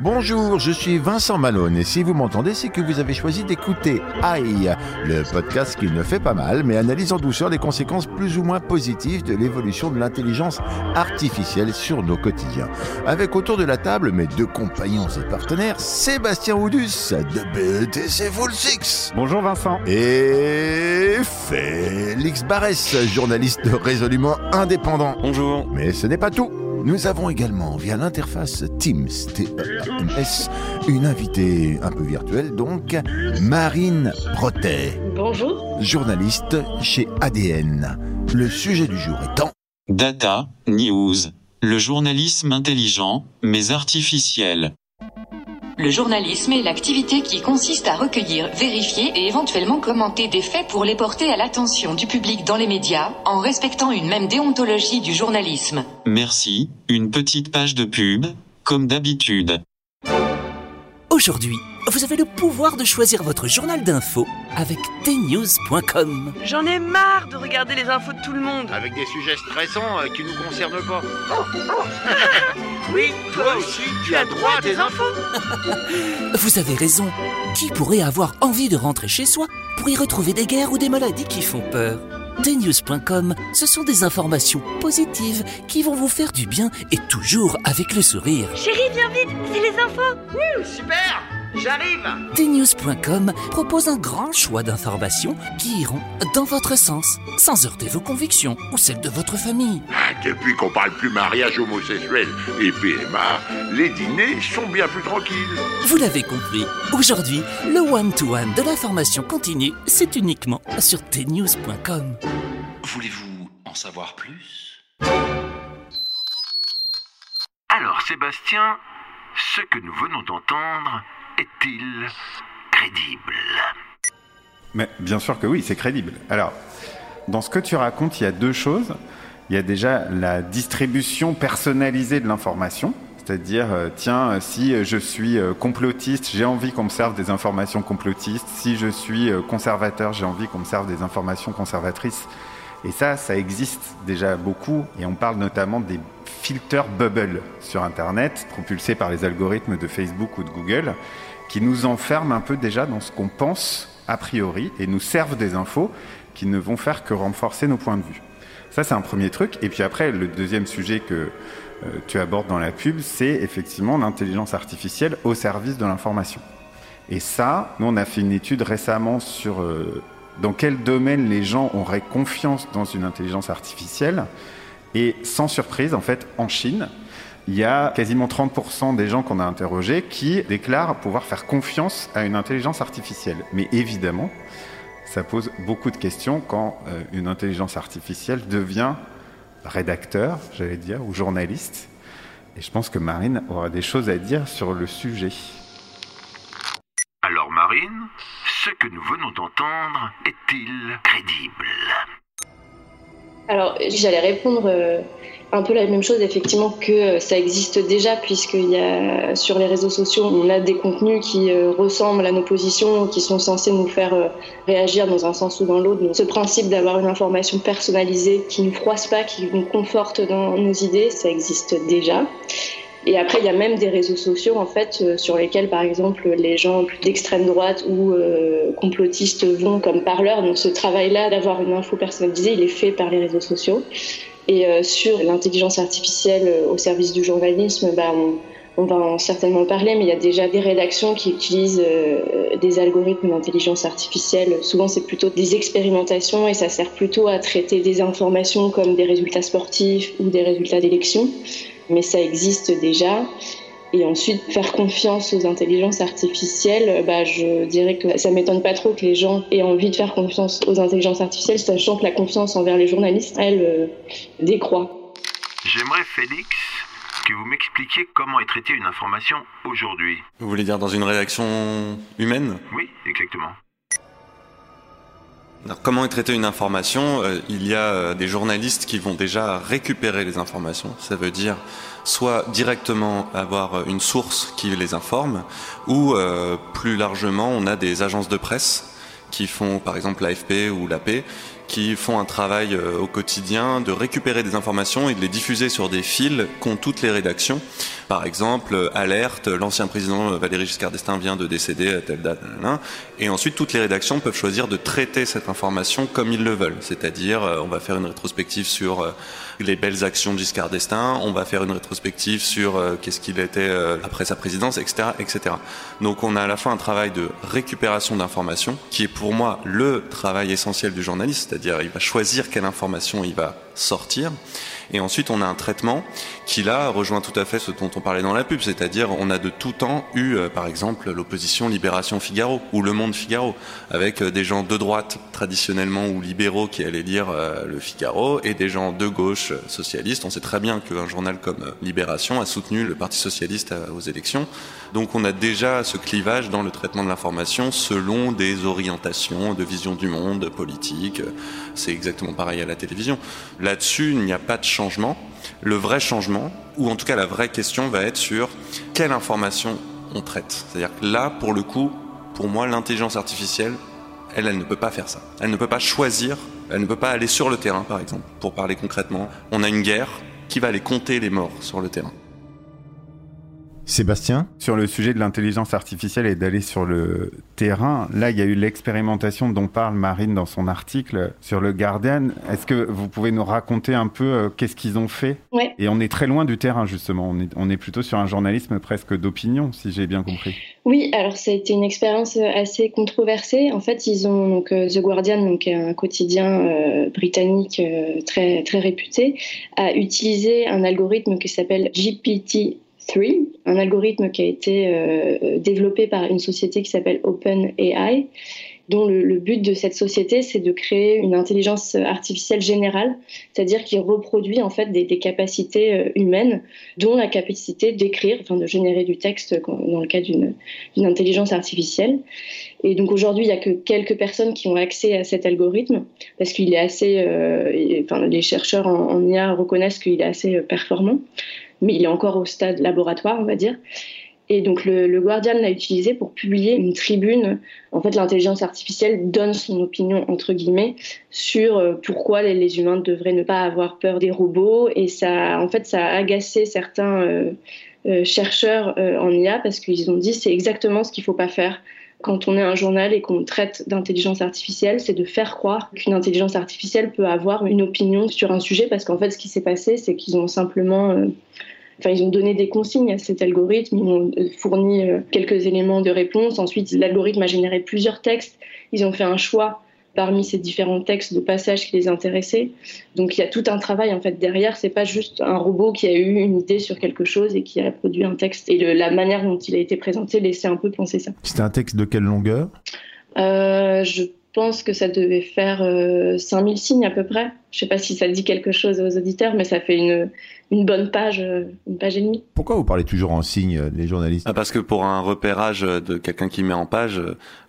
Bonjour, je suis Vincent Malone et si vous m'entendez, c'est que vous avez choisi d'écouter AI, le podcast qui ne fait pas mal mais analyse en douceur les conséquences plus ou moins positives de l'évolution de l'intelligence artificielle sur nos quotidiens. Avec autour de la table mes deux compagnons et partenaires, Sébastien Oudus de BETC Full Six Bonjour Vincent. et Félix Barès, journaliste résolument indépendant. Bonjour. Mais ce n'est pas tout. Nous avons également, via l'interface Teams, T-E-A-M-S, une invitée un peu virtuelle, donc, Marine Protet, Bonjour. journaliste chez ADN. Le sujet du jour étant Data, news. Le journalisme intelligent, mais artificiel. Le journalisme est l'activité qui consiste à recueillir, vérifier et éventuellement commenter des faits pour les porter à l'attention du public dans les médias, en respectant une même déontologie du journalisme. Merci, une petite page de pub, comme d'habitude. Aujourd'hui, vous avez le pouvoir de choisir votre journal d'info avec tnews.com. J'en ai marre de regarder les infos de tout le monde. Avec des sujets stressants euh, qui nous concernent pas. Oui, toi aussi, tu as droit à tes infos. Vous avez raison. Qui pourrait avoir envie de rentrer chez soi pour y retrouver des guerres ou des maladies qui font peur? tnews.com, ce sont des informations positives qui vont vous faire du bien et toujours avec le sourire. Chérie, viens vite, c'est les infos. Wouh, super, j'arrive. tnews.com propose un grand choix d'informations qui iront dans votre sens, sans heurter vos convictions ou celles de votre famille. Depuis qu'on parle plus mariage homosexuel et PMA, les dîners sont bien plus tranquilles. Vous l'avez compris, aujourd'hui, le one-to-one de l'information continue, c'est uniquement sur tnews.com. Voulez-vous en savoir plus? Alors Sébastien, ce que nous venons d'entendre est-il crédible? Mais bien sûr que oui, c'est crédible. Alors, dans ce que tu racontes, il y a deux choses. Il y a déjà la distribution personnalisée de l'information. C'est-à-dire, euh, tiens, euh, si euh, je suis complotiste, j'ai envie qu'on me serve des informations complotistes. Si je suis conservateur, j'ai envie qu'on me serve des informations conservatrices. Et ça, ça existe déjà beaucoup. Et on parle notamment des filters bubble sur Internet, propulsés par les algorithmes de Facebook ou de Google, qui nous enferment un peu déjà dans ce qu'on pense a priori et nous servent des infos qui ne vont faire que renforcer nos points de vue. Ça, c'est un premier truc. Et puis après, le deuxième sujet que euh, tu abordes dans la pub, c'est effectivement l'intelligence artificielle au service de l'information. Et ça, nous, on a fait une étude récemment sur euh, dans quel domaine les gens auraient confiance dans une intelligence artificielle. Et sans surprise, en fait, en Chine, il y a quasiment 30% des gens qu'on a interrogés qui déclarent pouvoir faire confiance à une intelligence artificielle. Mais évidemment, ça pose beaucoup de questions quand euh, une intelligence artificielle devient rédacteur, j'allais dire, ou journaliste. Et je pense que Marine aura des choses à dire sur le sujet. Alors Marine, ce que nous venons d'entendre est-il crédible? Alors, j'allais répondre euh, un peu la même chose, effectivement, que euh, ça existe déjà, puisqu'il y a sur les réseaux sociaux, on a des contenus qui euh, ressemblent à nos positions, qui sont censés nous faire euh, réagir dans un sens ou dans l'autre. Donc, ce principe d'avoir une information personnalisée qui nous froisse pas, qui nous conforte dans nos idées, ça existe déjà. Et après, il y a même des réseaux sociaux, en fait, sur lesquels, par exemple, les gens plus d'extrême droite ou complotistes vont comme parleurs. Donc, ce travail-là d'avoir une info personnalisée, il est fait par les réseaux sociaux. Et euh, sur l'intelligence artificielle euh, au service du journalisme, bah, on, on va en certainement parler, mais il y a déjà des rédactions qui utilisent euh, des algorithmes d'intelligence artificielle. Souvent, c'est plutôt des expérimentations et ça sert plutôt à traiter des informations comme des résultats sportifs ou des résultats d'élections. Mais ça existe déjà. Et ensuite, faire confiance aux intelligences artificielles, bah, je dirais que ça m'étonne pas trop que les gens aient envie de faire confiance aux intelligences artificielles, sachant que la confiance envers les journalistes, elle, euh, décroît. J'aimerais, Félix, que vous m'expliquiez comment est traitée une information aujourd'hui. Vous voulez dire dans une rédaction humaine? Oui, exactement. Alors, comment est traitée une information Euh, Il y a euh, des journalistes qui vont déjà récupérer les informations. Ça veut dire soit directement avoir euh, une source qui les informe, ou plus largement, on a des agences de presse qui font, par exemple, l'AFP ou l'AP, qui font un travail euh, au quotidien de récupérer des informations et de les diffuser sur des fils qu'ont toutes les rédactions. Par exemple, euh, alerte, l'ancien président euh, Valéry Giscard d'Estaing vient de décéder à telle date, et ensuite toutes les rédactions peuvent choisir de traiter cette information comme ils le veulent. C'est-à-dire, on va faire une rétrospective sur les belles actions de Giscard d'Estaing, on va faire une rétrospective sur euh, qu'est-ce qu'il était euh, après sa présidence, etc., etc. Donc on a à la fois un travail de récupération d'informations, qui est pour moi le travail essentiel du journaliste, c'est-à-dire il va choisir quelle information il va sortir, et ensuite on a un traitement qui là rejoint tout à fait ce dont on parlait dans la pub, c'est-à-dire on a de tout temps eu euh, par exemple l'opposition Libération Figaro ou Le Monde Figaro, avec euh, des gens de droite traditionnellement ou libéraux qui allaient lire euh, le Figaro et des gens de gauche socialistes. On sait très bien qu'un journal comme Libération a soutenu le Parti socialiste aux élections. Donc on a déjà ce clivage dans le traitement de l'information selon des orientations de vision du monde politique. C'est exactement pareil à la télévision. Là-dessus, il n'y a pas de changement. Le vrai changement, ou en tout cas la vraie question, va être sur quelle information on traite. C'est-à-dire que là, pour le coup, pour moi, l'intelligence artificielle, elle, elle ne peut pas faire ça. Elle ne peut pas choisir, elle ne peut pas aller sur le terrain, par exemple. Pour parler concrètement, on a une guerre, qui va aller compter les morts sur le terrain? Sébastien Sur le sujet de l'intelligence artificielle et d'aller sur le terrain, là, il y a eu l'expérimentation dont parle Marine dans son article sur le Guardian. Est-ce que vous pouvez nous raconter un peu euh, qu'est-ce qu'ils ont fait? Ouais. Et on est très loin du terrain, justement. On est, on est plutôt sur un journalisme presque d'opinion, si j'ai bien compris. Oui, alors ça a été une expérience euh, assez controversée. En fait, ils ont donc euh, The Guardian, donc un quotidien euh, britannique euh, très très réputé, a utilisé un algorithme qui s'appelle GPT-3, un algorithme qui a été euh, développé par une société qui s'appelle OpenAI dont le, but de cette société, c'est de créer une intelligence artificielle générale, c'est-à-dire qui reproduit en fait des, capacités euh, humaines, dont la capacité d'écrire, enfin de générer du texte dans le cas d'une intelligence artificielle. Et donc aujourd'hui, il n'y a que quelques personnes qui ont accès à cet algorithme, parce qu'il est assez, euh, enfin les chercheurs en, IA reconnaissent qu'il est assez performant, mais il est encore au stade laboratoire, on va dire. Et donc le, Guardian l'a utilisé pour publier une tribune. En fait, l'intelligence artificielle donne son opinion entre guillemets sur euh, pourquoi les, les humains devraient ne pas avoir peur des robots. Et ça, en fait, ça a agacé certains euh, euh, chercheurs en IA parce qu'ils ont dit c'est exactement ce qu'il faut pas faire quand on est un journal et qu'on traite d'intelligence artificielle, c'est de faire croire qu'une intelligence artificielle peut avoir une opinion sur un sujet parce qu'en fait, ce qui s'est passé, c'est qu'ils ont simplement Enfin, ils ont donné des consignes à cet algorithme, ils ont euh, fourni euh, quelques éléments de réponse. Ensuite, l'algorithme a généré plusieurs textes. Ils ont fait un choix parmi ces différents textes de passages qui les intéressaient. Donc, il y a tout un travail en fait derrière. C'est pas juste un robot qui a eu une idée sur quelque chose et qui a produit un texte. Et le- la manière dont il a été présenté laissait un peu penser ça. C'était un texte de quelle longueur? Euh, je pense que ça devait faire euh, 5000 signes à peu près. Je sais pas si ça dit quelque chose aux auditeurs, mais ça fait une, une bonne page, euh, une page et demie. Pourquoi vous parlez toujours en signe, euh, les journalistes? Ah, Parce que pour un repérage de quelqu'un qui met en page,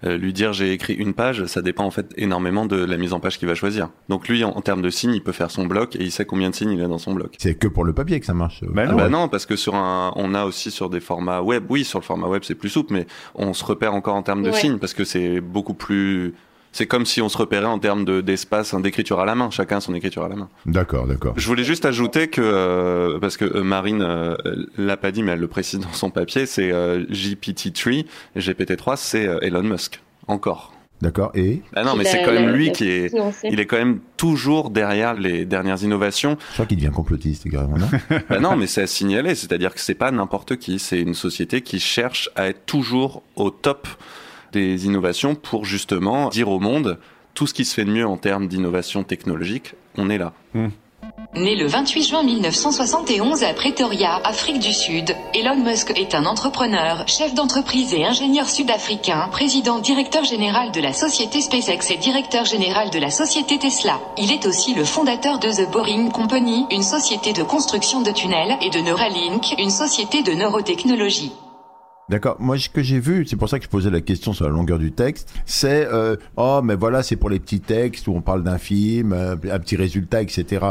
euh, lui dire j'ai écrit une page, ça dépend en fait énormément de la mise en page qu'il va choisir. Donc lui, en, en termes de signes, il peut faire son bloc et il sait combien de signes il a dans son bloc. C'est que pour le papier que ça marche. Bah, Ah bah ouais. non, parce que sur un, on a aussi sur des formats web, oui, sur le format web c'est plus souple, mais on se repère encore en termes de Ouais. signes parce que c'est beaucoup plus. C'est comme si on se repérait en termes de- d'espace, hein, d'écriture à la main. Chacun a son écriture à la main. D'accord, d'accord. Je voulais juste ajouter que euh, parce que euh, Marine euh, l'a pas dit, mais elle le précise dans son papier, c'est euh, GPT-3, GPT-3, c'est euh, Elon Musk encore. D'accord. Et? Bah non, mais c'est quand même lui qui est. Il est quand même toujours derrière les dernières innovations. Je crois qu'il devient complotiste carrément. Non? Bah non, mais c'est à signaler. C'est-à-dire que c'est pas n'importe qui. C'est une société qui cherche à être toujours au top des innovations pour justement dire au monde tout ce qui se fait de mieux en termes d'innovation technologique. On est là. Né le 28 juin 1971 à Pretoria, Afrique du Sud, Elon Musk est un entrepreneur, chef d'entreprise et ingénieur sud-africain, président directeur général de la société SpaceX et directeur général de la société Tesla. Il est aussi le fondateur de The Boring Company, une société de construction de tunnels, et de Neuralink, une société de neurotechnologie. D'accord. Moi, ce que j'ai vu, c'est pour ça que je posais la question sur la longueur du texte, c'est euh, oh, mais voilà, c'est pour les petits textes où on parle d'un film, euh, un petit résultat, etc.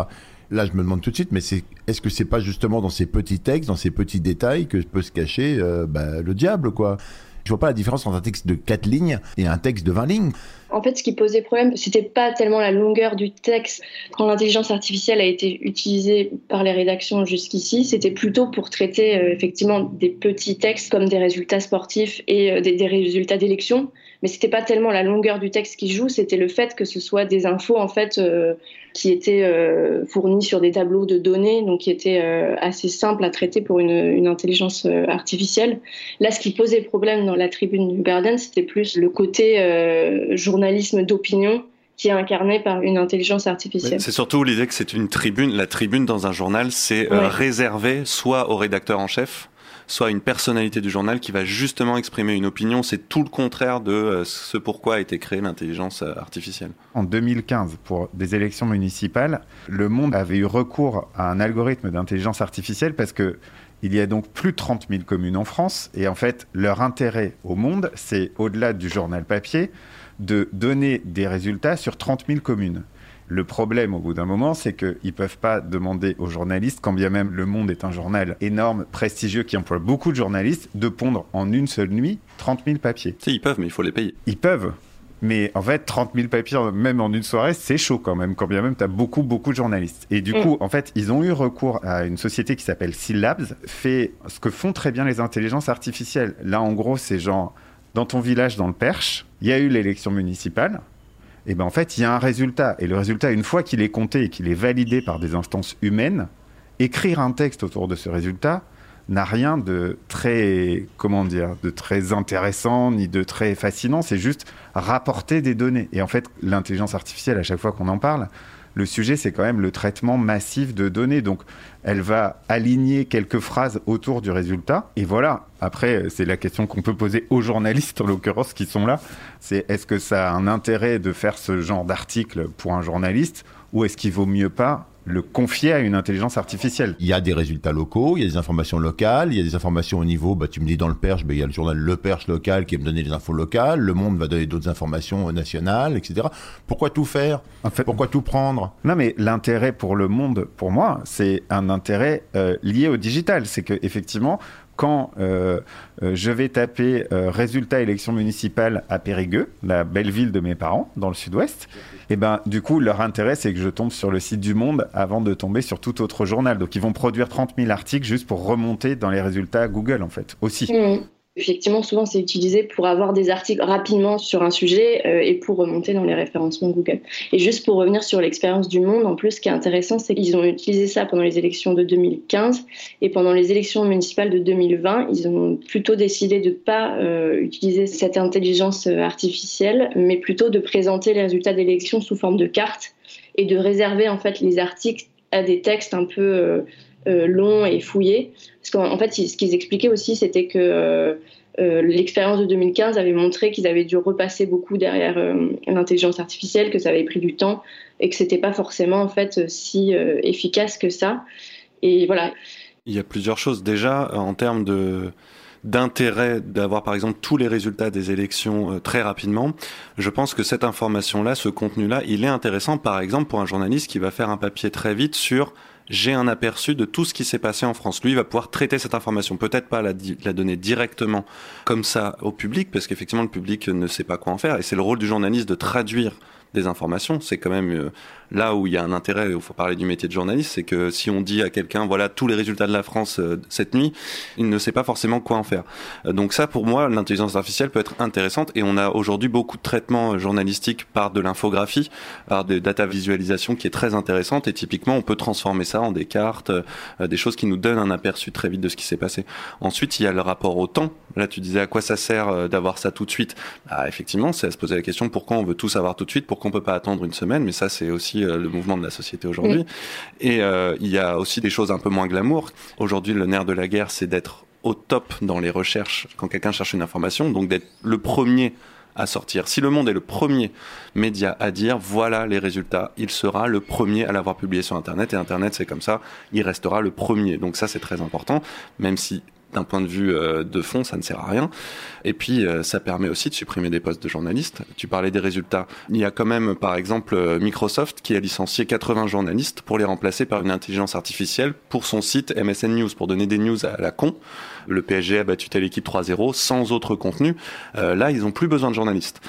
Là, je me demande tout de suite, mais c'est est-ce que c'est pas justement dans ces petits textes, dans ces petits détails que peut se cacher euh, bah, le diable, quoi? Je vois pas la différence entre un texte de 4 lignes et un texte de 20 lignes. En fait, ce qui posait problème, c'était pas tellement la longueur du texte. Quand l'intelligence artificielle a été utilisée par les rédactions jusqu'ici, c'était plutôt pour traiter euh, effectivement des petits textes comme des résultats sportifs et euh, des, des résultats d'élections. Mais c'était pas tellement la longueur du texte qui joue, c'était le fait que ce soit des infos en fait euh, qui étaient euh, fournies sur des tableaux de données, donc qui étaient euh, assez simples à traiter pour une, une intelligence artificielle. Là, ce qui posait problème dans la tribune du Guardian, c'était plus le côté journalisme d'opinion qui est incarné par une intelligence artificielle. C'est surtout l'idée que c'est une tribune. La tribune dans un journal, c'est Ouais. réservé soit au rédacteur en chef, soit une personnalité du journal qui va justement exprimer une opinion. C'est tout le contraire de euh, ce pourquoi a été créée l'intelligence euh, artificielle. En 2015, pour des élections municipales, le monde avait eu recours à un algorithme d'intelligence artificielle parce que il y a donc plus de 30 000 communes en France et en fait, leur intérêt au monde, c'est au-delà du journal papier, de donner des résultats sur 30 000 communes. Le problème, au bout d'un moment, c'est qu'ils ne peuvent pas demander aux journalistes, quand bien même Le Monde est un journal énorme, prestigieux, qui emploie beaucoup de journalistes, de pondre en une seule nuit 30 000 papiers. Si, ils peuvent, mais il faut les payer. Ils peuvent. Mais en fait, 30 000 papiers, même en une soirée, c'est chaud quand même, quand bien même tu as beaucoup, beaucoup de journalistes. Et du Mm. coup, en fait, ils ont eu recours à une société qui s'appelle Syllabs, fait ce que font très bien les intelligences artificielles. Là, en gros, c'est genre, dans ton village, dans le Perche, il y a eu l'élection municipale, et ben en fait, il y a un résultat. Et le résultat, une fois qu'il est compté et qu'il est validé par des instances humaines, écrire un texte autour de ce résultat n'a rien de très, comment dire, de très intéressant ni de très fascinant. C'est juste rapporter des données. Et en fait, l'intelligence artificielle, à chaque fois qu'on en parle, le sujet, c'est quand même le traitement massif de données. Donc, elle va aligner quelques phrases autour du résultat. Et voilà. Après, c'est la question qu'on peut poser aux journalistes, en l'occurrence, qui sont là. C'est est-ce que ça a un intérêt de faire ce genre d'article pour un journaliste? Ou est-ce qu'il vaut mieux pas le confier à une intelligence artificielle Il y a des résultats locaux, il y a des informations locales, il y a des informations au niveau, bah, tu me dis dans le Perche, bah, il y a le journal Le Perche local qui va me donner des infos locales, Le Monde va donner d'autres informations nationales, etc. Pourquoi tout faire? En fait, Pourquoi tout prendre? Non, mais l'intérêt pour le monde, pour moi, c'est un intérêt euh, lié au digital. C'est que effectivement, quand euh, euh, je vais taper euh, résultat élection municipale à Périgueux, la belle ville de mes parents, dans le sud-ouest, et ben du coup, leur intérêt, c'est que je tombe sur le site du Monde avant de tomber sur tout autre journal. Donc, ils vont produire 30 000 articles juste pour remonter dans les résultats Google, en fait, aussi. Mm. Effectivement, souvent c'est utilisé pour avoir des articles rapidement sur un sujet euh, et pour remonter dans les référencements Google. Et juste pour revenir sur l'expérience du monde, en plus, ce qui est intéressant, c'est qu'ils ont utilisé ça pendant les élections de 2015 et pendant les élections municipales de 2020, ils ont plutôt décidé de ne pas euh, utiliser cette intelligence euh, artificielle, mais plutôt de présenter les résultats d'élections sous forme de cartes et de réserver en fait les articles à des textes un peu longs et fouillés. Parce qu'en en fait, ce qu'ils expliquaient aussi, c'était que euh, euh, l'expérience de 2015 avait montré qu'ils avaient dû repasser beaucoup derrière euh, l'intelligence artificielle, que ça avait pris du temps et que c'était pas forcément en fait si efficace que ça. Et voilà. Il y a plusieurs choses. Déjà, en termes d'intérêt d'avoir par exemple tous les résultats des élections très rapidement, je pense que cette information-là, ce contenu-là, il est intéressant par exemple pour un journaliste qui va faire un papier très vite sur j'ai un aperçu de tout ce qui s'est passé en France. Lui il va pouvoir traiter cette information, peut-être pas la, la donner directement comme ça au public, parce qu'effectivement le public ne sait pas quoi en faire, et c'est le rôle du journaliste de traduire informations. C'est quand même euh, là où il y a un intérêt, il faut parler du métier de journaliste, c'est que si on dit à quelqu'un, voilà tous les résultats de la France euh, cette nuit, il ne sait pas forcément quoi en faire. Euh, donc ça, pour moi, l'intelligence artificielle peut être intéressante et on a aujourd'hui beaucoup de traitements journalistiques par de l'infographie, par des data visualisation qui est très intéressante et typiquement on peut transformer ça en des cartes, des choses qui nous donnent un aperçu très vite de ce qui s'est passé. Ensuite, il y a le rapport au temps. Là, tu disais à quoi ça sert d'avoir ça tout de suite? Bah, effectivement, c'est à se poser la question pourquoi on veut tout savoir tout de suite, pourquoi on peut pas attendre une semaine. Mais ça, c'est aussi euh, le mouvement de la société aujourd'hui. Et euh, il y a aussi des choses un peu moins glamour. Aujourd'hui, le nerf de la guerre, c'est d'être au top dans les recherches quand quelqu'un cherche une information, donc d'être le premier à sortir. Si le monde est le premier média à dire voilà les résultats, il sera le premier à l'avoir publié sur Internet. Et Internet, c'est comme ça, il restera le premier. Donc ça, c'est très important, même si d'un point de vue euh, de fond, ça ne sert à rien. Et puis, euh, ça permet aussi de supprimer des postes de journalistes. Tu parlais des résultats. Il y a quand même, par exemple, euh, Microsoft qui a licencié 80 journalistes pour les remplacer par une intelligence artificielle pour son site MSN News, pour donner des news à la con. Le PSG a battu telle équipe 3-0 sans autre contenu. là, ils n'ont plus besoin de journalistes.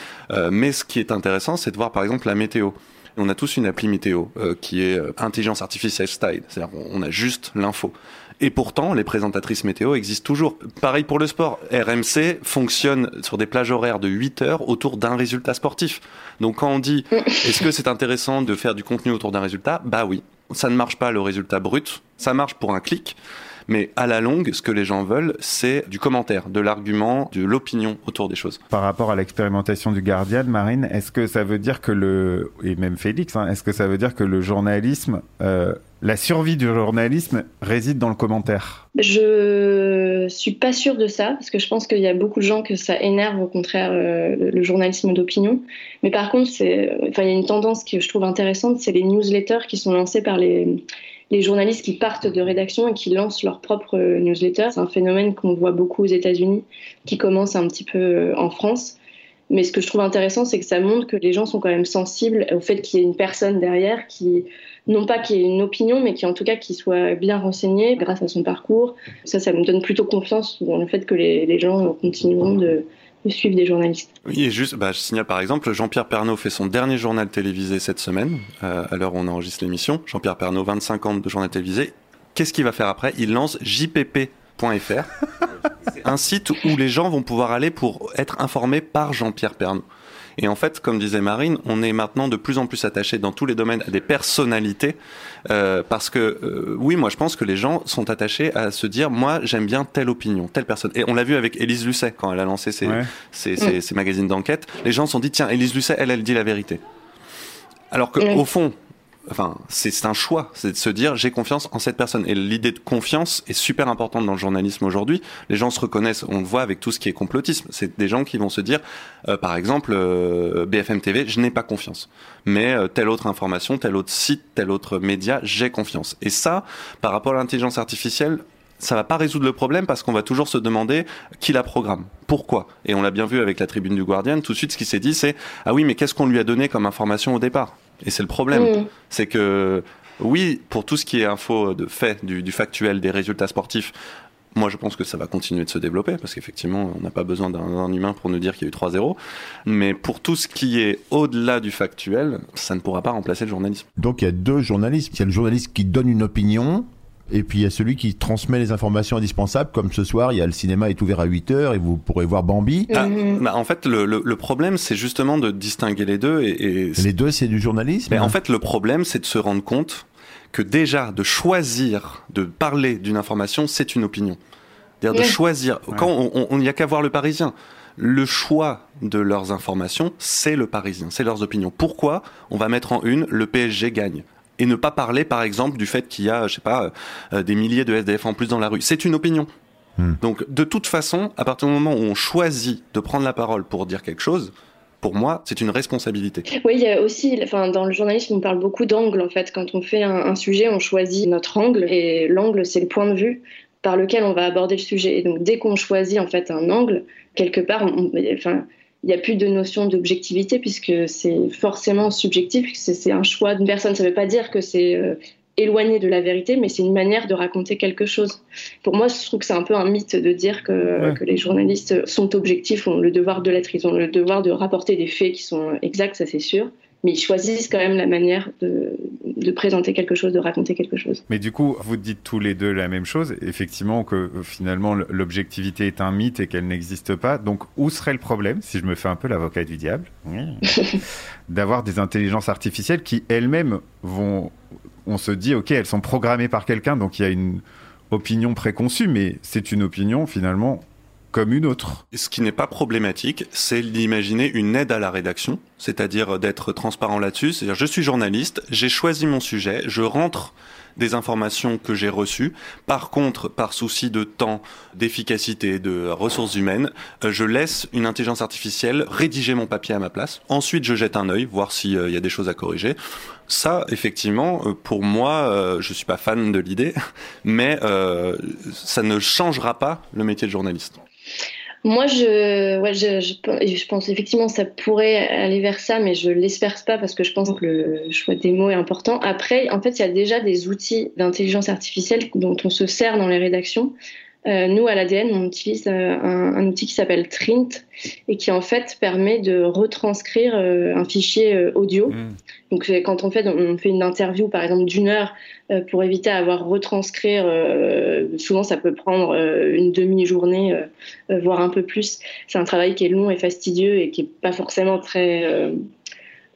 mais ce qui est intéressant, c'est de voir, par exemple, la météo. On a tous une appli météo qui est intelligence artificielle style, c'est-à-dire on a juste l'info. Et pourtant, les présentatrices météo existent toujours. Pareil pour le sport. RMC fonctionne sur des plages horaires de 8 heures autour d'un résultat sportif. Donc quand on dit est-ce que c'est intéressant de faire du contenu autour d'un résultat? Bah oui. Ça ne marche pas le résultat brut. Ça marche pour un clic. Mais à la longue, ce que les gens veulent, c'est du commentaire, de l'argument, de l'opinion autour des choses. Par rapport à l'expérimentation du Guardian, Marine, est-ce que ça veut dire que le et même Félix, hein, est-ce que ça veut dire que le journalisme, euh, la survie du journalisme réside dans le commentaire Je suis pas sûre de ça parce que je pense qu'il y a beaucoup de gens que ça énerve au contraire euh, le journalisme d'opinion. Mais par contre, enfin, il y a une tendance que je trouve intéressante, c'est les newsletters qui sont lancés par les les journalistes qui partent de rédaction et qui lancent leur propre newsletter. C'est un phénomène qu'on voit beaucoup aux États-Unis, qui commence un petit peu euh, en France. Mais ce que je trouve intéressant, c'est que ça montre que les gens sont quand même sensibles au fait qu'il y ait une personne derrière qui, non pas qui ait une opinion, mais qui en tout cas qui soit bien renseignée grâce à son parcours. Ça, ça me donne plutôt confiance dans le fait que les, les gens continueront de, suivre des journalistes. Oui, et juste, bah, je signale par exemple, Jean-Pierre Pernaud fait son dernier journal télévisé cette semaine, euh, à l'heure où on enregistre l'émission. Jean-Pierre Pernaud, 25 ans de journal télévisé. Qu'est-ce qu'il va faire après? Il lance jpp.fr, un site où les gens vont pouvoir aller pour être informés par Jean-Pierre Pernaud. Et en fait, comme disait Marine, on est maintenant de plus en plus attaché dans tous les domaines à des personnalités, euh, parce que euh, oui, moi je pense que les gens sont attachés à se dire, moi j'aime bien telle opinion, telle personne. Et on l'a vu avec Élise Lucet quand elle a lancé ses, ses, ses, magazines d'enquête. Les gens se sont dit, tiens, Élise Lucet, elle, elle dit la vérité. Alors que au fond, enfin, c'est un choix, c'est de se dire j'ai confiance en cette personne. Et l'idée de confiance est super importante dans le journalisme aujourd'hui. Les gens se reconnaissent, on le voit avec tout ce qui est complotisme. C'est des gens qui vont se dire, euh, par exemple, euh, BFM TV, je n'ai pas confiance. Mais euh, telle autre information, tel autre site, tel autre média, j'ai confiance. Et ça, par rapport à l'intelligence artificielle, ça va pas résoudre le problème parce qu'on va toujours se demander qui la programme, pourquoi? Et on l'a bien vu avec la tribune du Guardian. Tout de suite, ce qui s'est dit, c'est ah oui, mais qu'est-ce qu'on lui a donné comme information au départ? Et c'est le problème. Mm. C'est que, oui, pour tout ce qui est info de fait, du, factuel, des résultats sportifs, moi, je pense que ça va continuer de se développer parce qu'effectivement, on n'a pas besoin d'un humain pour nous dire qu'il y a eu 3-0. Mais pour tout ce qui est au-delà du factuel, ça ne pourra pas remplacer le journalisme. Donc, il y a deux journalistes. Il y a le journaliste qui donne une opinion et puis il y a celui qui transmet les informations indispensables, comme ce soir, il y a le cinéma est ouvert à 8 heures et vous pourrez voir Bambi. Ah, bah, en fait, le, le, problème, c'est justement de distinguer les deux. Et, les deux, c'est du journalisme. Mais en fait, le problème, c'est de se rendre compte que déjà, de choisir de parler d'une information, c'est une opinion. C'est-à-dire de choisir. Quand on n'y a qu'à voir le Parisien le choix de leurs informations, c'est le Parisien, c'est leurs opinions. Pourquoi on va mettre en une le PSG gagne et ne pas parler, par exemple, du fait qu'il y a, je sais pas, euh, des milliers de SDF en plus dans la rue. C'est une opinion. Hmm. Donc, de toute façon, à partir du moment où on choisit de prendre la parole pour dire quelque chose, pour moi, c'est une responsabilité. Oui, il y a aussi, enfin, dans le journalisme, on parle beaucoup d'angle. En fait, quand on fait un, sujet, on choisit notre angle, et l'angle, c'est le point de vue par lequel on va aborder le sujet. Et donc, dès qu'on choisit en fait un angle, quelque part, enfin, il n'y a plus de notion d'objectivité puisque c'est forcément subjectif, c'est un choix d'une personne. Ça ne veut pas dire que c'est euh, éloigné de la vérité, mais c'est une manière de raconter quelque chose. Pour moi, je trouve que c'est un peu un mythe de dire que, que, les journalistes sont objectifs, ont le devoir de l'être, ils ont le devoir de rapporter des faits qui sont exacts, ça c'est sûr. Mais ils choisissent quand même la manière de, de, présenter quelque chose, de raconter quelque chose. Mais du coup, vous dites tous les deux la même chose, effectivement que euh, finalement l'objectivité est un mythe et qu'elle n'existe pas. Donc où serait le problème, si je me fais un peu l'avocat du diable, d'avoir des intelligences artificielles qui elles-mêmes vont, on se dit, ok, elles sont programmées par quelqu'un, donc il y a une opinion préconçue, mais c'est une opinion finalement comme une autre. Ce qui n'est pas problématique, c'est d'imaginer une aide à la rédaction, c'est-à-dire d'être transparent là-dessus. C'est-à-dire, je suis journaliste, j'ai choisi mon sujet, je rentre des informations que j'ai reçues. Par contre, par souci de temps, d'efficacité, de ressources humaines, euh, je laisse une intelligence artificielle rédiger mon papier à ma place. Ensuite, je jette un œil, voir s'il euh, y a des choses à corriger. Ça, effectivement, euh, pour moi, je suis pas fan de l'idée, mais ça ne changera pas le métier de journaliste. Moi, je, ouais, je, je, pense effectivement que ça pourrait aller vers ça, mais je l'espère pas parce que je pense que le choix des mots est important. Après, en fait, il y a déjà des outils d'intelligence artificielle dont on se sert dans les rédactions. Euh, nous, à l'ADN, on utilise euh, un, outil qui s'appelle Trint et qui en fait permet de retranscrire euh, un fichier audio. Mm. Donc, quand on fait, on fait une interview, par exemple, d'une heure pour éviter d'avoir retranscrire, souvent ça peut prendre une demi-journée, voire un peu plus. C'est un travail qui est long et fastidieux et qui n'est pas forcément très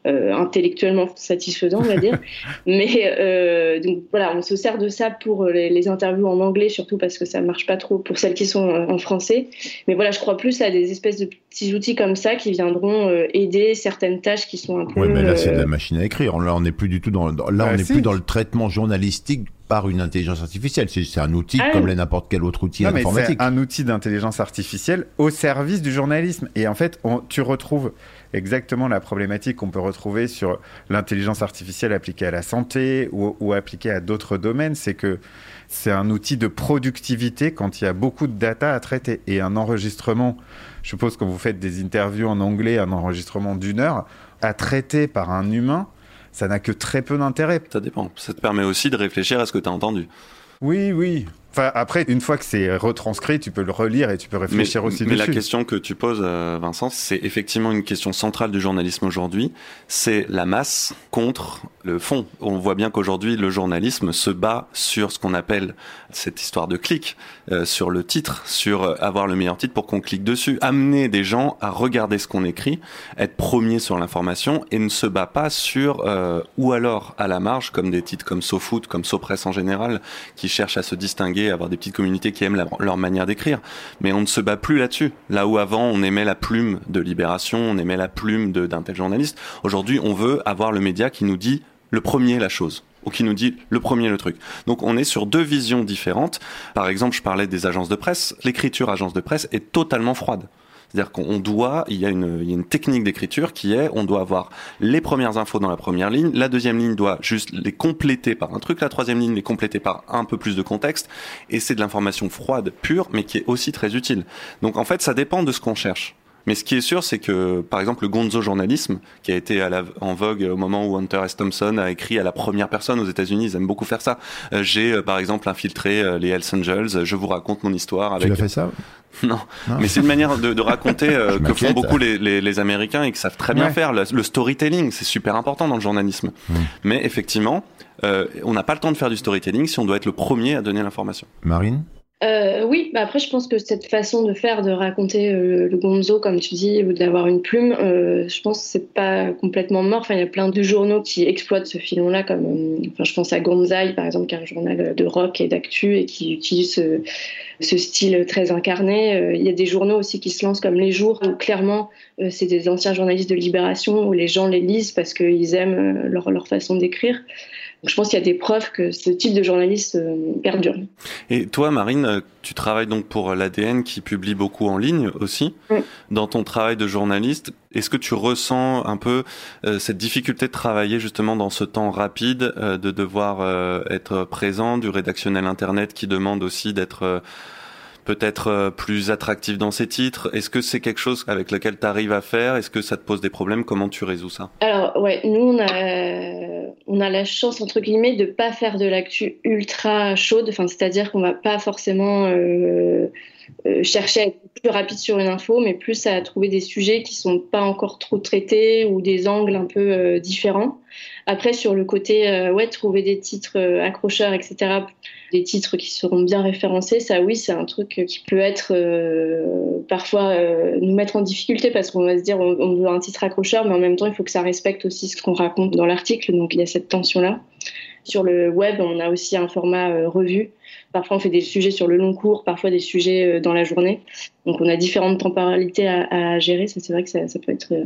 euh, intellectuellement satisfaisant, on va dire. Mais euh, donc voilà, on se sert de ça pour les, interviews en anglais, surtout parce que ça marche pas trop pour celles qui sont en français. Mais voilà, je crois plus à des espèces de petits outils comme ça qui viendront euh, aider certaines tâches qui sont un peu. Oui, mais là c'est de la machine à écrire. Là, on n'est plus du tout dans. Là, bah, on n'est plus dans le traitement journalistique par une intelligence artificielle. C'est un outil ah comme n'importe quel autre outil informatique. C'est un outil d'intelligence artificielle au service du journalisme. Et en fait, tu retrouves exactement la problématique qu'on peut retrouver sur l'intelligence artificielle appliquée à la santé ou, appliquée à d'autres domaines, c'est que c'est un outil de productivité quand il y a beaucoup de data à traiter. Et un enregistrement, je suppose que vous faites des interviews en anglais, un enregistrement d'une heure, à traiter par un humain, ça n'a que très peu d'intérêt. Ça dépend. Ça te permet aussi de réfléchir à ce que tu as entendu. Oui, oui. Enfin, après, une fois que c'est retranscrit, tu peux le relire et tu peux réfléchir aussi mais dessus. Mais la question que tu poses, euh, Vincent, c'est effectivement une question centrale du journalisme aujourd'hui. C'est la masse contre le fond. On voit bien qu'aujourd'hui, le journalisme se bat sur ce qu'on appelle cette histoire de clic, euh, sur le titre, sur euh, avoir le meilleur titre pour qu'on clique dessus. Amener des gens à regarder ce qu'on écrit, être premier sur l'information et ne se bat pas sur, ou alors à la marge, comme des titres comme SoFoot, comme SoPress en général, qui cherchent à se distinguer avoir des petites communautés qui aiment leur manière d'écrire. Mais on ne se bat plus là-dessus. Là où avant on aimait la plume de Libération, on aimait la plume d'un tel journaliste, aujourd'hui on veut avoir le média qui nous dit le premier la chose ou qui nous dit le premier le truc. Donc on est sur deux visions différentes. Par exemple, je parlais des agences de presse. L'écriture agence de presse est totalement froide. C'est-à-dire qu'on doit, il y a une, il y a une technique d'écriture qui est, on doit avoir les premières infos dans la première ligne, la deuxième ligne doit juste les compléter par un truc, la troisième ligne les compléter par un peu plus de contexte, et c'est de l'information froide, pure, mais qui est aussi très utile. Donc en fait, ça dépend de ce qu'on cherche. Mais ce qui est sûr, c'est que, par exemple, le gonzo journalisme, qui a été à la, en vogue au moment où Hunter S. Thompson a écrit à la première personne aux États-Unis, ils aiment beaucoup faire ça. Euh, j'ai, euh, par exemple, infiltré euh, les Hells Angels. Je vous raconte mon histoire avec. Tu as fait ça? non. mais c'est une manière de, de raconter que font beaucoup les, les, les, Américains et qui savent très bien faire. Le, storytelling, c'est super important dans le journalisme. Hmm. Mais effectivement, on n'a pas le temps de faire du storytelling si on doit être le premier à donner l'information. Marine? Euh, oui, bah après je pense que cette façon de faire, de raconter euh, le gonzo comme tu dis, ou d'avoir une plume, euh, je pense que c'est pas complètement mort. Enfin, il y a plein de journaux qui exploitent ce filon-là, comme euh, enfin, je pense à Gonzai par exemple, qui est un journal de rock et d'actu et qui utilise ce, style très incarné. Il y a des journaux aussi qui se lancent comme Les Jours, où clairement c'est des anciens journalistes de Libération où les gens les lisent parce qu'ils aiment leur façon d'écrire je pense qu'il y a des preuves que ce type de journaliste euh, perdure. Et toi, Marine, euh, tu travailles donc pour l'ADN qui publie beaucoup en ligne aussi. Dans ton travail de journaliste, est-ce que tu ressens un peu euh, cette difficulté de travailler justement dans ce temps rapide, de devoir être présent, du rédactionnel Internet qui demande aussi d'être peut-être euh, plus attractif dans ses titres? Est-ce que c'est quelque chose avec lequel tu arrives à faire? Est-ce que ça te pose des problèmes? Comment tu résous ça? Alors ouais, nous on a on a la chance entre guillemets de pas faire de l'actu ultra chaude, enfin c'est-à-dire qu'on va pas forcément euh, euh, chercher à être plus rapide sur une info, mais plus à trouver des sujets qui sont pas encore trop traités ou des angles un peu euh, différents. Après, sur le côté, euh, ouais, trouver des titres accrocheurs, etc., des titres qui seront bien référencés, ça, oui, c'est un truc qui peut être parfois nous mettre en difficulté parce qu'on va se dire on, on, veut un titre accrocheur, mais en même temps, il faut que ça respecte aussi ce qu'on raconte dans l'article. Donc, il y a cette tension-là. Sur le web, on a aussi un format revue Parfois, on fait des sujets sur le long cours, parfois des sujets euh, dans la journée. Donc, on a différentes temporalités à, gérer. Ça, c'est vrai que ça, ça peut être euh,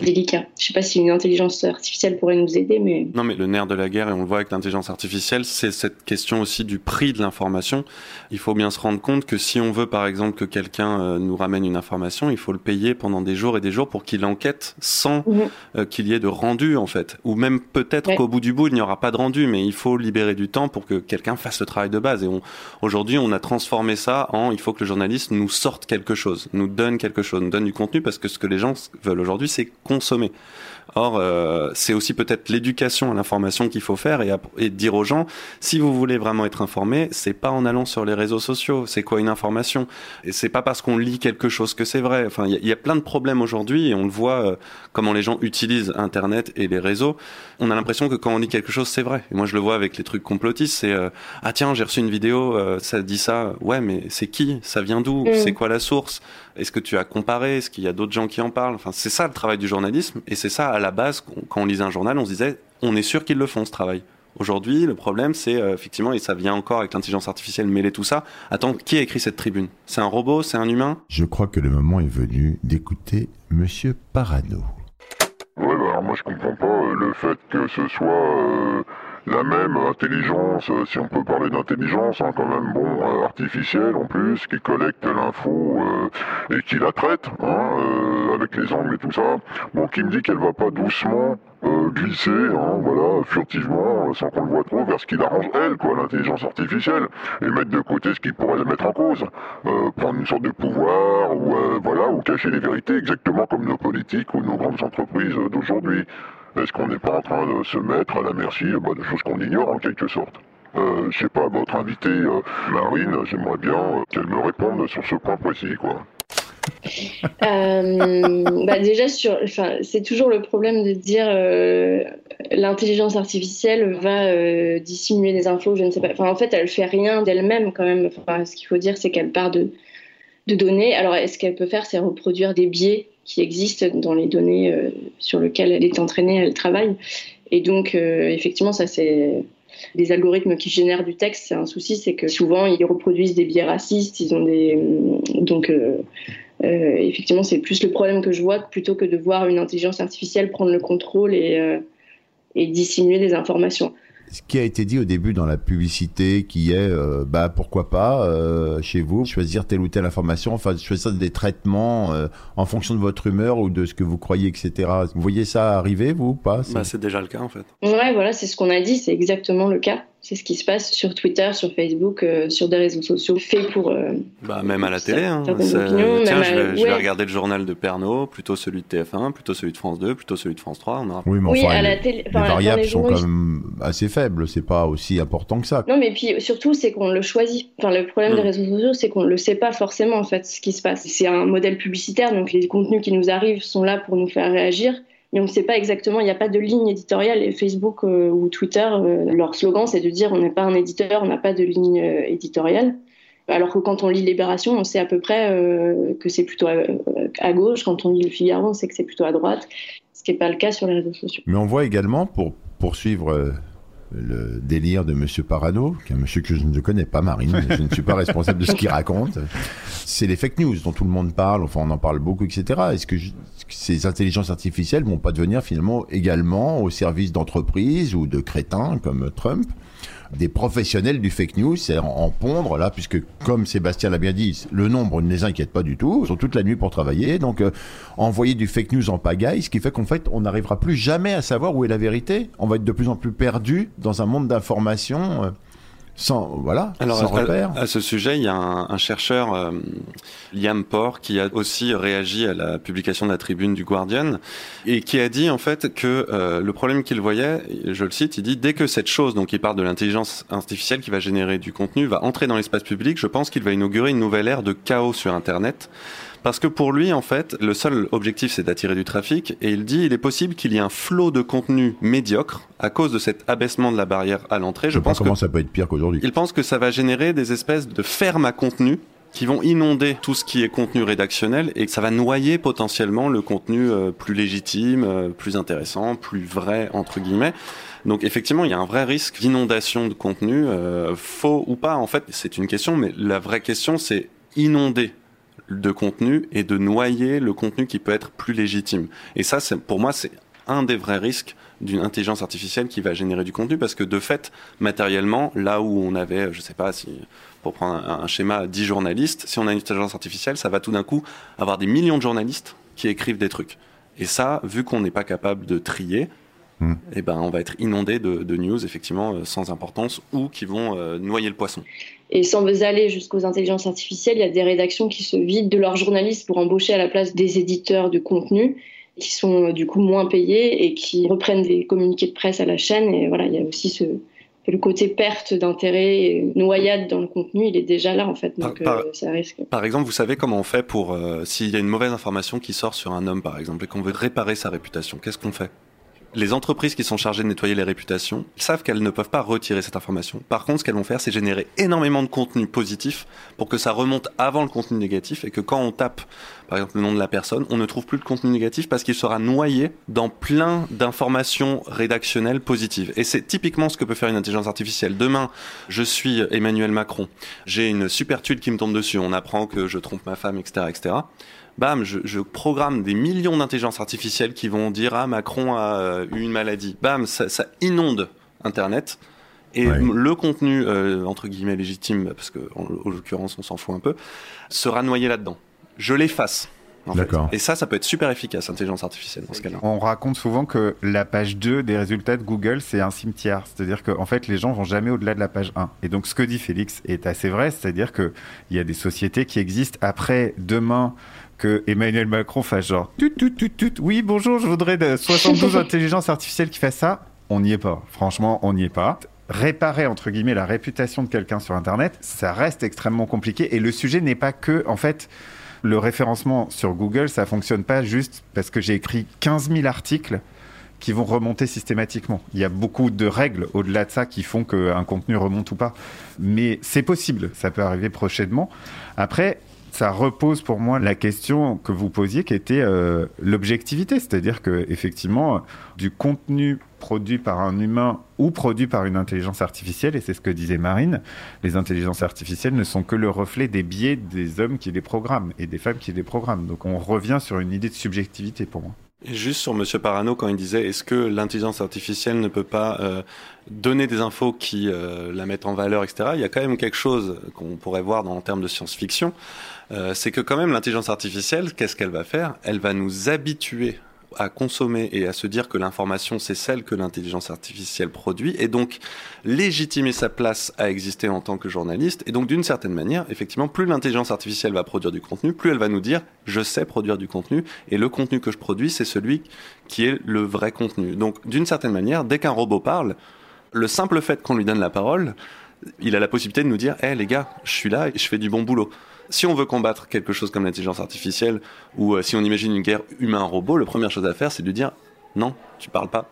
délicat. Je ne sais pas si une intelligence artificielle pourrait nous aider, mais... Non, mais le nerf de la guerre, et on le voit avec l'intelligence artificielle, c'est cette question aussi du prix de l'information. Il faut bien se rendre compte que si on veut, par exemple, que quelqu'un euh, nous ramène une information, il faut le payer pendant des jours et des jours pour qu'il enquête sans mhm. euh, qu'il y ait de rendu, en fait. Ou même peut-être qu'au bout du bout, il n'y aura pas de rendu, mais il faut libérer du temps pour que quelqu'un fasse le travail de base. Et aujourd'hui, on a transformé ça en il faut que le journaliste nous sorte quelque chose, nous donne quelque chose, nous donne du contenu, parce que ce que les gens veulent aujourd'hui, c'est consommer. Or, euh, c'est aussi peut-être l'éducation à l'information qu'il faut faire et, et, dire aux gens si vous voulez vraiment être informé, c'est pas en allant sur les réseaux sociaux. C'est quoi une information? Et c'est pas parce qu'on lit quelque chose que c'est vrai. Enfin, il y, y, a plein de problèmes aujourd'hui et on le voit euh, comment les gens utilisent Internet et les réseaux. On a l'impression que quand on lit quelque chose, c'est vrai. Et moi, je le vois avec les trucs complotistes. C'est euh, ah tiens, j'ai reçu une vidéo, ça dit ça. Ouais, mais c'est qui? Ça vient d'où? Mm. C'est quoi la source? Est-ce que tu as comparé? Est-ce qu'il y a d'autres gens qui en parlent? Enfin, c'est ça le travail du journalisme, et c'est ça à la base quand on lisait un journal, on se disait, on est sûr qu'ils le font ce travail. Aujourd'hui, le problème, c'est euh, effectivement, et ça vient encore avec l'intelligence artificielle mêler tout ça. Attends, qui a écrit cette tribune? C'est un robot? C'est un humain? Je crois que le moment est venu d'écouter Monsieur Parano. Ouais, bah alors moi je comprends pas euh, le fait que ce soit euh, la même intelligence, euh, si on peut parler d'intelligence, hein, quand même, bon, euh, artificielle en plus, qui collecte l'info euh, et qui la traite, hein, avec les angles et tout ça, bon, qui me dit qu'elle va pas doucement glisser, hein, voilà, furtivement, sans qu'on le voit trop, vers ce qui l'arrange elle, quoi, l'intelligence artificielle, et mettre de côté ce qui pourrait la mettre en cause, prendre une sorte de pouvoir, ou voilà, ou cacher les vérités, exactement comme nos politiques ou nos grandes entreprises d'aujourd'hui. Est-ce qu'on n'est pas en train de se mettre à la merci bah, de choses qu'on ignore en quelque sorte euh, Je sais pas, votre invitée euh, Marine, j'aimerais bien euh, qu'elle me réponde sur ce point précis, quoi. euh, bah déjà c'est toujours le problème de dire euh, l'intelligence artificielle va euh, dissimuler des infos, je ne sais pas. En fait, elle fait rien d'elle-même quand même. Ce qu'il faut dire, c'est qu'elle part de données. Alors, est-ce qu'elle peut faire, c'est reproduire des biais qui existent dans les données euh, sur lesquelles elle est entraînée, elle travaille. Et donc, euh, effectivement, ça c'est des algorithmes qui génèrent du texte, c'est un souci, c'est que souvent ils reproduisent des biais racistes, ils ont des donc euh, effectivement c'est plus le problème que je vois plutôt que de voir une intelligence artificielle prendre le contrôle et, et dissimuer des informations ce qui a été dit au début dans la publicité, qui est, euh, bah pourquoi pas euh, chez vous choisir telle ou telle information, enfin choisir des traitements euh, en fonction de votre humeur ou de ce que vous croyez, etc. Vous voyez ça arriver vous ou pas? Bah, c'est déjà le cas en fait. Ouais, voilà, c'est ce qu'on a dit, c'est exactement le cas. C'est ce qui se passe sur Twitter, sur Facebook, euh, sur des réseaux sociaux faits pour. Euh, bah, même à la télé. Hein. Tiens, je, vais, je, vais, regarder le journal de Pernod, plutôt celui de TF1, plutôt celui de France 2, plutôt celui de France 3. On aura... Oui, mais enfin, à la télé, les variables sont quand même assez faibles. C'est pas aussi important que ça. Non, mais puis surtout, c'est qu'on le choisit. Enfin, le problème des mm. réseaux sociaux, c'est qu'on le sait pas forcément en fait ce qui se passe. C'est un modèle publicitaire, donc les contenus qui nous arrivent sont là pour nous faire réagir mais on ne sait pas exactement, il n'y a pas de ligne éditoriale. Et Facebook euh, ou Twitter, euh, leur slogan, c'est de dire on n'est pas un éditeur, on n'a pas de ligne euh, éditoriale. Alors que quand on lit Libération, on sait à peu près que c'est plutôt à, gauche. Quand on lit Le Figaro, on sait que c'est plutôt à droite, ce qui n'est pas le cas sur les réseaux sociaux. Mais on voit également, pour poursuivre le délire de Monsieur Parano, qui est un monsieur que je ne connais pas, Marine, je ne suis pas responsable de ce qu'il raconte. C'est les fake news dont tout le monde parle, enfin on en parle beaucoup, etc. Est-ce que ces intelligences artificielles vont pas devenir finalement également au service d'entreprises ou de crétins comme Trump? Des professionnels du fake news, c'est en, pondre là, puisque comme Sébastien l'a bien dit, le nombre ne les inquiète pas du tout, ils sont toute la nuit pour travailler, donc euh, envoyer du fake news en pagaille, ce qui fait qu'en fait on n'arrivera plus jamais à savoir où est la vérité, on va être de plus en plus perdu dans un monde d'informations. Sans voilà, Alors, sans à, repère. à ce sujet, il y a un, un chercheur, euh, Liam Porr, qui a aussi réagi à la publication de la tribune du Guardian et qui a dit en fait que euh, le problème qu'il voyait, je le cite, il dit dès que cette chose, donc il parle de l'intelligence artificielle qui va générer du contenu, va entrer dans l'espace public, je pense qu'il va inaugurer une nouvelle ère de chaos sur Internet. Parce que pour lui, en fait, le seul objectif, c'est d'attirer du trafic. Et il dit, il est possible qu'il y ait un flot de contenu médiocre à cause de cet abaissement de la barrière à l'entrée. Je Je pense comment que ça peut être pire qu'aujourd'hui. il pense que ça va générer des espèces de fermes à contenu qui vont inonder tout ce qui est contenu rédactionnel et que ça va noyer potentiellement le contenu euh, plus légitime, euh, plus intéressant, plus vrai entre guillemets. Donc effectivement, il y a un vrai risque d'inondation de contenu, euh, faux ou pas. En fait, c'est une question, mais la vraie question, c'est inonder de contenu et de noyer le contenu qui peut être plus légitime. Et ça, c'est, pour moi, c'est un des vrais risques d'une intelligence artificielle qui va générer du contenu parce que de fait, matériellement, là où on avait, je sais pas si, pour prendre un, un schéma, 10 journalistes, si on a une intelligence artificielle, ça va tout d'un coup avoir des millions de journalistes qui écrivent des trucs. Et ça, vu qu'on n'est pas capable de trier, Hmm. eh ben, on va être inondé de, de news, effectivement, euh, sans importance ou qui vont euh, noyer le poisson. Et sans aller jusqu'aux intelligences artificielles, il y a des rédactions qui se vident de leurs journalistes pour embaucher à la place des éditeurs de contenu qui sont euh, du coup moins payés et qui reprennent des communiqués de presse à la chaîne. Et voilà, il y a aussi ce, le côté perte d'intérêt, noyade dans le contenu, il est déjà là en fait. Donc Par- euh, ça risque. Par exemple, vous savez comment on fait pour euh, s'il y a une mauvaise information qui sort sur un homme, par exemple, et qu'on veut réparer sa réputation, qu'est-ce qu'on fait? Les entreprises qui sont chargées de nettoyer les réputations savent qu'elles ne peuvent pas retirer cette information. Par contre, ce qu'elles vont faire, c'est générer énormément de contenu positif pour que ça remonte avant le contenu négatif et que quand on tape, par exemple, le nom de la personne, on ne trouve plus le contenu négatif parce qu'il sera noyé dans plein d'informations rédactionnelles positives. Et c'est typiquement ce que peut faire une intelligence artificielle. Demain, je suis Emmanuel Macron, j'ai une super tuile qui me tombe dessus, on apprend que je trompe ma femme, etc., etc. Bam, je, je programme des millions d'intelligences artificielles qui vont dire ah Macron a euh, eu une maladie. Bam, ça, ça inonde Internet. Et Ouais. le contenu euh, entre guillemets légitime, parce que en, en l'occurrence on s'en fout un peu, sera noyé là-dedans. Je l'efface. en. D'accord. Et ça, ça peut être super efficace, intelligence artificielle dans ce cas-là. On raconte souvent que la page 2 des résultats de Google, c'est un cimetière. C'est-à-dire qu'en fait, les gens vont jamais au-delà de la page 1. Et donc, ce que dit Félix est assez vrai. C'est-à-dire qu'il y a des sociétés qui existent après demain que Emmanuel Macron fasse genre tut, tut, tut, tut. Oui, bonjour, je voudrais de 72 intelligences artificielles qui fassent ça. On n'y est pas. Franchement, on n'y est pas. Réparer, entre guillemets, la réputation de quelqu'un sur Internet, ça reste extrêmement compliqué. Et le sujet n'est pas que, en fait, le référencement sur Google, ça fonctionne pas juste parce que j'ai écrit 15 000 articles qui vont remonter systématiquement. Il y a beaucoup de règles au-delà de ça qui font qu'un contenu remonte ou pas. Mais c'est possible, ça peut arriver prochainement. Après, ça repose pour moi la question que vous posiez qui était euh, l'objectivité, c'est-à-dire que effectivement du contenu produit par un humain ou produit par une intelligence artificielle, et c'est ce que disait Marine, les intelligences artificielles ne sont que le reflet des biais des hommes qui les programment et des femmes qui les programment. Donc on revient sur une idée de subjectivité pour moi. Juste sur Monsieur Parano, quand il disait est-ce que l'intelligence artificielle ne peut pas euh, donner des infos qui euh, la mettent en valeur, etc. Il y a quand même quelque chose qu'on pourrait voir dans, en termes de science-fiction, euh, c'est que quand même l'intelligence artificielle, qu'est-ce qu'elle va faire? Elle va nous habituer à consommer et à se dire que l'information c'est celle que l'intelligence artificielle produit et donc légitimer sa place à exister en tant que journaliste. Et donc d'une certaine manière effectivement plus l'intelligence artificielle va produire du contenu plus elle va nous dire je sais produire du contenu et le contenu que je produis c'est celui qui est le vrai contenu. Donc d'une certaine manière dès qu'un robot parle le simple fait qu'on lui donne la parole il a la possibilité de nous dire hé les gars je suis là et je fais du bon boulot si on veut combattre quelque chose comme l'intelligence artificielle, ou euh, si on imagine une guerre humain-robot, la première chose à faire, c'est de dire non, tu parles pas.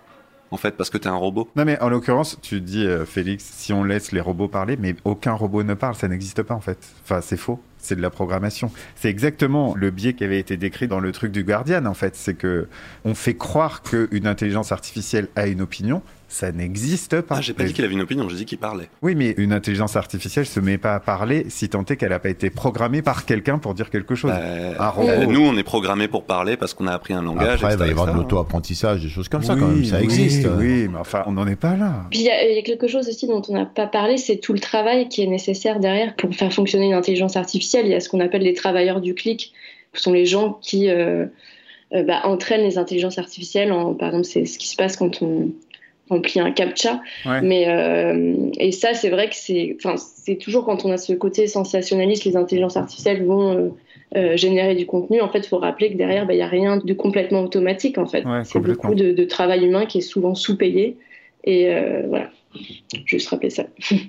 En fait, parce que t'es un robot. Non mais en l'occurrence, tu dis euh, Félix, si on laisse les robots parler, mais aucun robot ne parle, ça n'existe pas en fait. Enfin, c'est faux. C'est de la programmation. C'est exactement le biais qui avait été décrit dans le truc du Guardian en fait. C'est que on fait croire qu'une intelligence artificielle a une opinion. Ça n'existe pas. Ah, j'ai pas dit qu'il avait une opinion, j'ai dit qu'il parlait. Oui, mais une intelligence artificielle se met pas à parler si tant est qu'elle n'a pas été programmée par quelqu'un pour dire quelque chose. un robot. Euh, nous, on est programmé pour parler parce qu'on a appris un langage. Après, il va y avoir de l'auto-apprentissage, des choses comme ça quand même. Ça oui, existe. Oui, mais enfin, on n'en est pas là. Puis il y, a- il y a quelque chose aussi dont on n'a pas parlé, c'est tout le travail qui est nécessaire derrière pour faire fonctionner une intelligence artificielle. Il y a ce qu'on appelle les travailleurs du clic. Ce sont les gens qui euh, euh, bah, entraînent les intelligences artificielles. En, par exemple, c'est ce qui se passe quand on, rempli un captcha. Mais et ça, c'est vrai que c'est, enfin, c'est toujours quand on a ce côté sensationnaliste, les intelligences artificielles vont générer du contenu. En fait, il faut rappeler que derrière, bah, il n'y a rien de complètement automatique. En fait, c'est beaucoup de, de, travail humain qui est souvent sous-payé. Et voilà. Juste rappeler ça.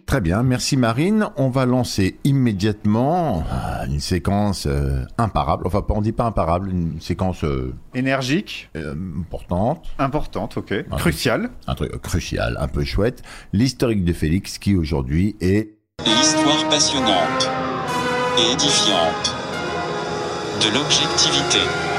Très bien, merci Marine. On va lancer immédiatement euh, une séquence euh, imparable. Enfin, on dit pas imparable, une séquence euh, énergique, importante. Importante, ok. Cruciale. Un truc crucial, un peu chouette. L'historique de Félix, qui aujourd'hui est l'histoire passionnante et édifiante de l'objectivité.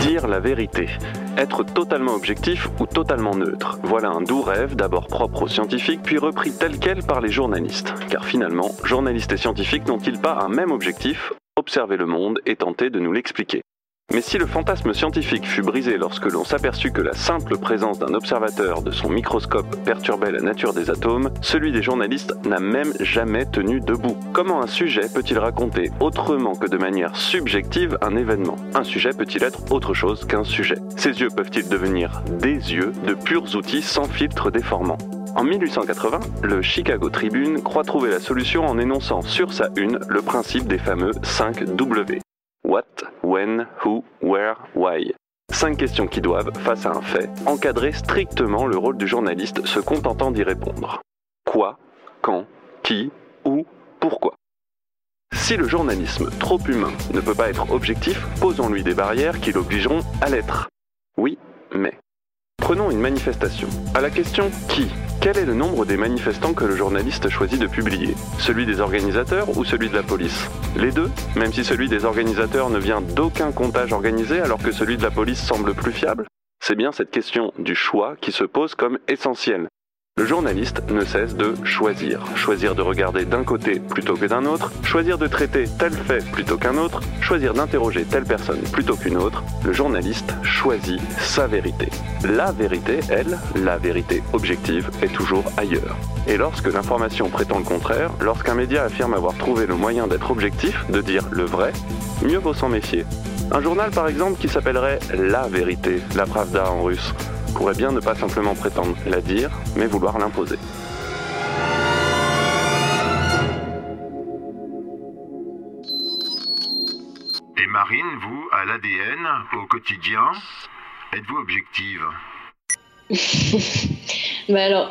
Dire la vérité. Être totalement objectif ou totalement neutre. Voilà un doux rêve, d'abord propre aux scientifiques, puis repris tel quel par les journalistes. Car finalement, journalistes et scientifiques n'ont-ils pas un même objectif? Observer le monde et tenter de nous l'expliquer. Mais si le fantasme scientifique fut brisé lorsque l'on s'aperçut que la simple présence d'un observateur de son microscope perturbait la nature des atomes, celui des journalistes n'a même jamais tenu debout. Comment un sujet peut-il raconter autrement que de manière subjective un événement? Un sujet peut-il être autre chose qu'un sujet? Ses yeux peuvent-ils devenir des yeux, de purs outils sans filtre déformant? En 1880, le Chicago Tribune croit trouver la solution en énonçant sur sa une le principe des fameux 5 W. What, when, who, where, why. Cinq questions qui doivent, face à un fait, encadrer strictement le rôle du journaliste se contentant d'y répondre. Quoi, quand, qui, où, pourquoi. Si le journalisme trop humain ne peut pas être objectif, posons-lui des barrières qui l'obligeront à l'être. Oui, mais. Prenons une manifestation. À la question qui? Quel est le nombre des manifestants que le journaliste choisit de publier? Celui des organisateurs ou celui de la police? Les deux, même si celui des organisateurs ne vient d'aucun comptage organisé alors que celui de la police semble plus fiable? C'est bien cette question du choix qui se pose comme essentielle. Le journaliste ne cesse de choisir. Choisir de regarder d'un côté plutôt que d'un autre, choisir de traiter tel fait plutôt qu'un autre, choisir d'interroger telle personne plutôt qu'une autre. Le journaliste choisit sa vérité. La vérité, elle, la vérité objective, est toujours ailleurs. Et lorsque l'information prétend le contraire, lorsqu'un média affirme avoir trouvé le moyen d'être objectif, de dire le vrai, mieux vaut s'en méfier. Un journal par exemple qui s'appellerait La Vérité, la Pravda en russe, pourrait bien ne pas simplement prétendre la dire, mais vouloir l'imposer. Et Marine, vous, à l'ADN, au quotidien, êtes-vous objective bah alors,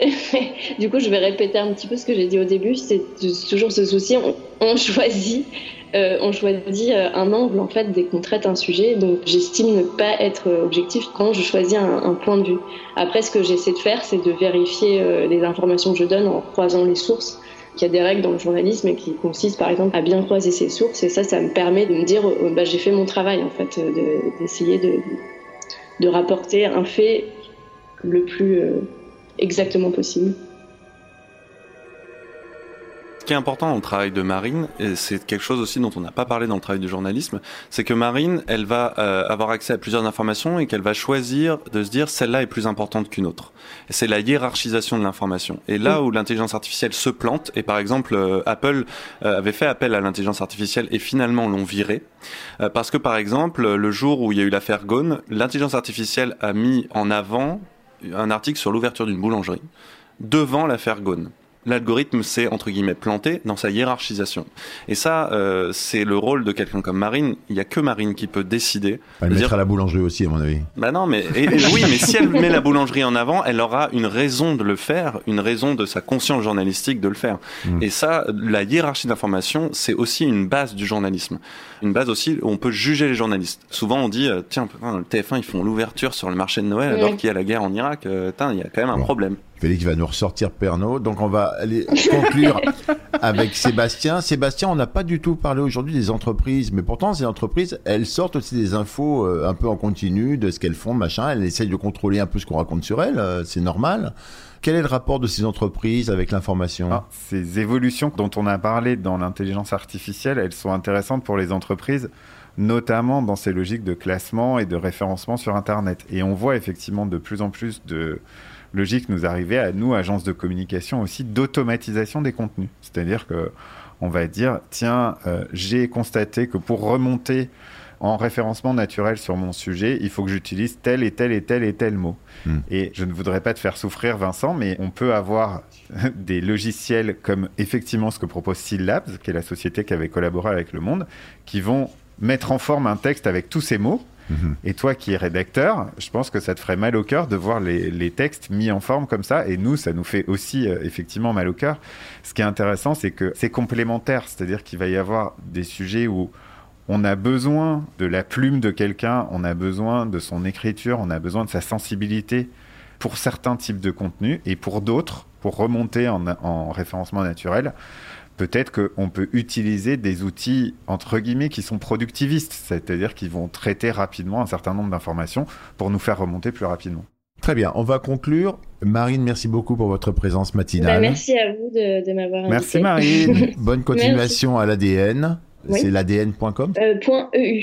du coup, je vais répéter un petit peu ce que j'ai dit au début. C'est toujours ce souci. on choisit euh, on choisit euh, un angle en fait dès qu'on traite un sujet. Donc j'estime ne pas être objectif quand je choisis un, point de vue. Après, ce que j'essaie de faire, c'est de vérifier euh, les informations que je donne en croisant les sources. Il y a des règles dans le journalisme qui consistent par exemple à bien croiser ses sources et ça, ça me permet de me dire bah, j'ai fait mon travail en fait, d'essayer de, de, rapporter un fait le plus exactement possible. Ce qui est important dans le travail de Marine, et c'est quelque chose aussi dont on n'a pas parlé dans le travail du journalisme, c'est que Marine, elle va euh, avoir accès à plusieurs informations et qu'elle va choisir de se dire celle-là est plus importante qu'une autre. C'est la hiérarchisation de l'information. Et là où l'intelligence artificielle se plante, et par exemple euh, Apple euh, avait fait appel à l'intelligence artificielle et finalement l'ont viré, parce que par exemple le jour où il y a eu l'affaire Gone, l'intelligence artificielle a mis en avant un article sur l'ouverture d'une boulangerie devant l'affaire Gone l'algorithme s'est entre guillemets planté dans sa hiérarchisation. Et ça, euh, c'est le rôle de quelqu'un comme Marine. Il y a que Marine qui peut décider. Elle de mettra la boulangerie aussi, à mon avis. Bah non, mais oui, mais si elle met la boulangerie en avant, elle aura une raison de le faire, une raison de sa conscience journalistique de le faire. Hmm. Et ça, la hiérarchie d'information, c'est aussi une base du journalisme. Une base aussi où on peut juger les journalistes. Souvent, on dit, euh, tiens, le TF1, ils font l'ouverture sur le marché de Noël alors qu'il y a la guerre en Irak. Euh, il y a quand même un problème. Félix va nous ressortir Pernod. Donc on va aller conclure avec Sébastien. Sébastien, on n'a pas du tout parlé aujourd'hui des entreprises, mais pourtant ces entreprises, elles sortent aussi des infos euh, un peu en continu de ce qu'elles font, machin. Elles essayent de contrôler un peu ce qu'on raconte sur elles. Euh, c'est normal. Quel est le rapport de ces entreprises avec l'information? Ah, Ces évolutions dont on a parlé dans l'intelligence artificielle, elles sont intéressantes pour les entreprises notamment dans ces logiques de classement et de référencement sur Internet. Et on voit effectivement de plus en plus de, logique nous arriver à nous, agences de communication aussi, d'automatisation des contenus. C'est-à-dire que on va dire, tiens, euh, j'ai constaté que pour remonter en référencement naturel sur mon sujet, il faut que j'utilise tel et tel et tel et tel mot. Hmm. Et je ne voudrais pas te faire souffrir, Vincent, mais on peut avoir des logiciels comme effectivement ce que propose Syllabs, qui est la société qui avait collaboré avec Le Monde, qui vont mettre en forme un texte avec tous ces mots. Et toi qui es rédacteur, je pense que ça te ferait mal au cœur de voir les, textes mis en forme comme ça. Et nous, ça nous fait aussi euh, effectivement mal au cœur. Ce qui est intéressant, c'est que c'est complémentaire. C'est-à-dire qu'il va y avoir des sujets où on a besoin de la plume de quelqu'un, on a besoin de son écriture, on a besoin de sa sensibilité pour certains types de contenus. Et pour d'autres, pour remonter en référencement naturel, peut-être qu'on peut utiliser des outils, entre guillemets, qui sont productivistes, c'est-à-dire qui vont traiter rapidement un certain nombre d'informations pour nous faire remonter plus rapidement. Très bien, on va conclure. Marine, merci beaucoup pour votre présence Bah, matinale. merci à vous de, de m'avoir invité. Merci Marine. Bonne continuation à l'ADN. Oui. C'est l'ADN.com Euh, point EU.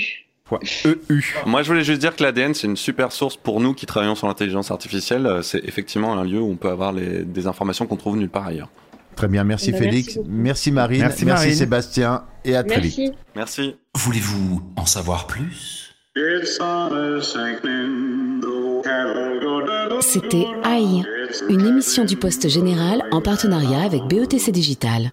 EU. Moi, je voulais juste dire que l'ADN, c'est une super source pour nous qui travaillons sur l'intelligence artificielle. Euh, C'est effectivement un lieu où on peut avoir les- des informations qu'on trouve nulle part ailleurs. Très bien, merci Bah, Félix, merci Marine, Merci, Marine. Sébastien et à très vite. Merci. Voulez-vous en savoir plus? C'était AI, une émission du Poste Général en partenariat avec BETC Digital.